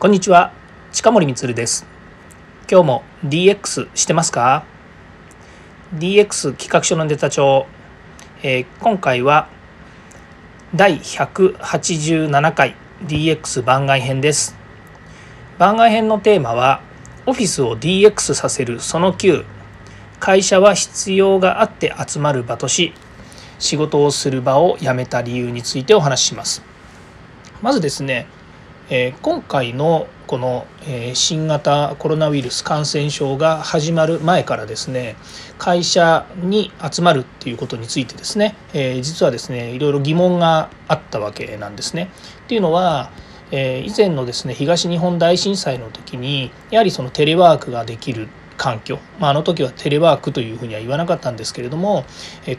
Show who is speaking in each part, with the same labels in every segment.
Speaker 1: こんにちは。近森光です。今日も DX してますか？DX 企画書のネタ帳、えー、今回は第187回 DX 番外編です。番外編のテーマはオフィスを DX させるその9会社は必要があって集まる場とし仕事をする場を辞めた理由についてお話しします。まずですねえ今回のこの、え新型コロナウイルス感染症が始まる前からですね会社に集まるっていうことについてですね、え実はですねいろいろ疑問があったわけなんですね。っていうのはえ以前のですね東日本大震災の時にやはりそのテレワークができる環境、まあ、あの時はテレワークというふうには言わなかったんですけれども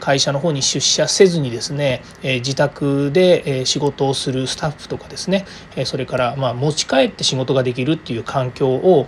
Speaker 1: 会社の方に出社せずにですね自宅で仕事をするスタッフとかですねそれからま持ち帰って仕事ができるっていう環境を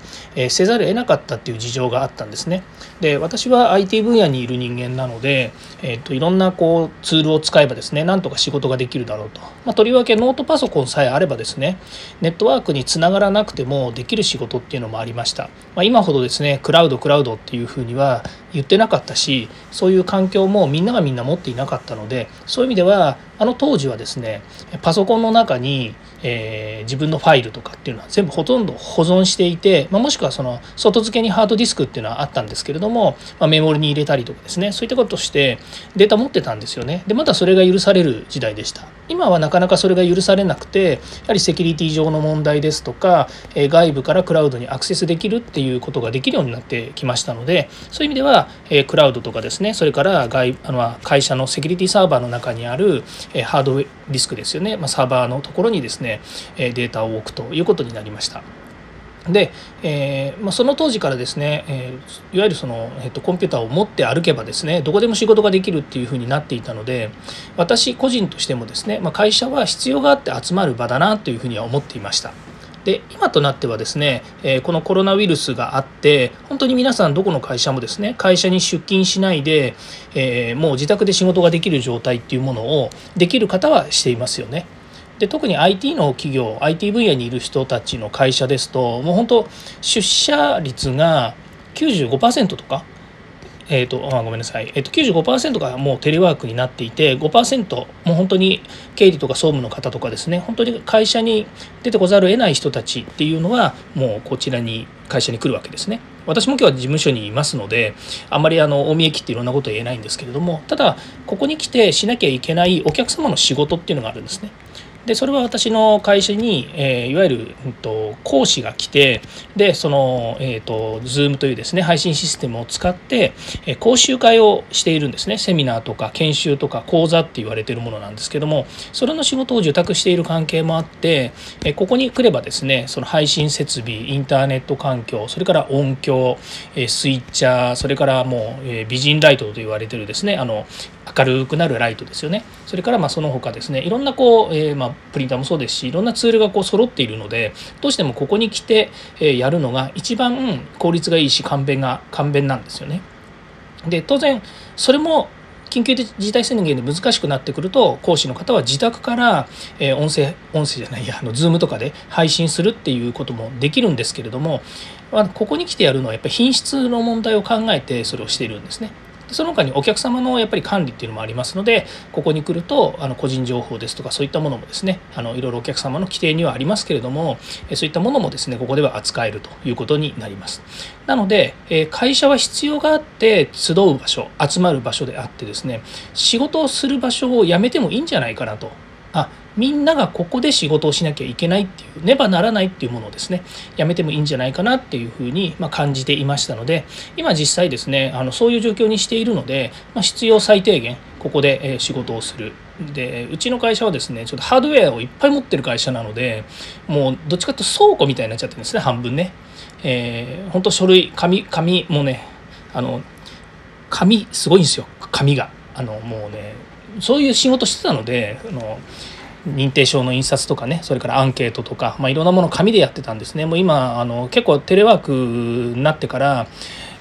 Speaker 1: せざるを得なかったっていう事情があったんですね。で私は IT 分野にいる人間なので、えー、といろんなこうツールを使えばですねなんとか仕事ができるだろうと、まあ、とりわけノートパソコンさえあればですねネットワークにつながらなくてもできる仕事っていうのもありました、まあ、今ほどですねクラウドクラウドっていうふうには言ってなかったしそういう環境もみんながみんな持っていなかったのでそういう意味ではあの当時はですねパソコンの中に、えー、自分のファイルとかっていうのは全部ほとんど保存していて、まあ、もしくはその外付けにハードディスクっていうのはあったんですけれども、まあ、メモリに入れたりとかですね。そういったことしてデータ持ってたんですよね。でまだそれが許される時代でした。今はなかなかそれが許されなくてやはりセキュリティ上の問題ですとか、えー、外部からクラウドにアクセスできるっていうことができるようになってきましたのでそういう意味では、えー、クラウドとかですねそれから外あの会社のセキュリティサーバーの中にあるハードディスクですよね、まあ、サーバーのところにですねデータを置くということになりました。で、えーまあ、その当時からですね、えー、いわゆるその、えーと、コンピューターを持って歩けばですねどこでも仕事ができるっていうふうになっていたので私個人としてもですね、まあ、会社は必要があって集まる場だなというふうには思っていました。で今となってはですね、えこのコロナウイルスがあって本当に皆さんどこの会社もですね会社に出勤しないで、えもう自宅で仕事ができる状態っていうものをできる方はしていますよね。で特に IT の企業 IT 分野にいる人たちの会社ですともう本当出社率が95%とかえーと、あごめんなさい、えーと、95%がもうテレワークになっていて5%もう本当に経理とか総務の方とかですね本当に会社に出てこざるを得ない人たちっていうのはもうこちらに会社に来るわけですね。私も今日は事務所にいますのであまりあの大見え切っていろんなこと言えないんですけれどもただここに来てしなきゃいけないお客様の仕事っていうのがあるんですね。でそれは私の会社に、えー、いわゆる、うんと、講師が来てでその、えーと、Zoom というですね配信システムを使って、えー、講習会をしているんですねセミナーとか研修とか講座って言われているものなんですけどもそれの仕事を受託している関係もあって、え、ここに来ればですねその配信設備インターネット環環境それから音響、え、スイッチャーそれからもう、え、美人ライトと言われてるですねあの明るくなるライトですよねそれからまあその他ですねいろんなこう、えー、まあプリンターもそうですしいろんなツールがこう揃っているのでどうしてもここに来て、えやるのが一番効率がいいし簡便が簡便なんですよね。で当然それも緊急事態宣言で難しくなってくると講師の方は自宅から、え音声音声じゃないやあの Zoom とかで配信するっていうこともできるんですけれども、まあ、ここに来てやるのはやっぱり品質の問題を考えてそれをしているんですね。その他にお客様のやっぱり管理っていうのもありますのでここに来るとあの個人情報ですとかそういったものもですねあのいろいろお客様の規定にはありますけれどもそういったものもですねここでは扱えるということになります。なので会社は必要があって集う場所集まる場所であってですね仕事をする場所をやめてもいいんじゃないかなと。あみんながここで仕事をしなきゃいけないっていうねばならないっていうものをですねやめてもいいんじゃないかなっていうふうに、ま感じていましたので今実際ですねあのそういう状況にしているので、まあ、必要最低限ここで仕事をするでうちの会社はですねちょっとハードウェアをいっぱい持ってる会社なのでもうどっちかっていうと倉庫みたいになっちゃってるんですね半分ね。えー、本当書類紙紙もねあの紙すごいんですよ紙があのもうねそういう仕事してたのであの認定証の印刷とかねそれからアンケートとか、まあ、いろんなもの紙でやってたんですねもう今あの結構テレワークになってから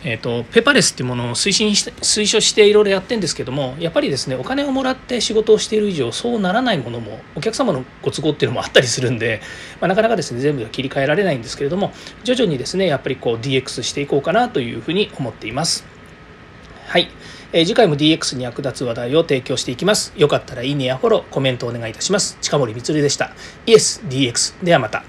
Speaker 1: えーと、ペパレスっていうものを推進して推奨していろいろやってるんですけどもやっぱりですねお金をもらって仕事をしている以上そうならないものもお客様のご都合っていうのもあったりするんで、まあ、なかなかですね全部は切り替えられないんですけれども徐々にですねやっぱりこう DX していこうかなというふうに思っています。はい、えー、次回も DX に役立つ話題を提供していきます。よかったらいいねやフォロー、コメントお願いいたします。近森光でした。イエス DX。ではまた。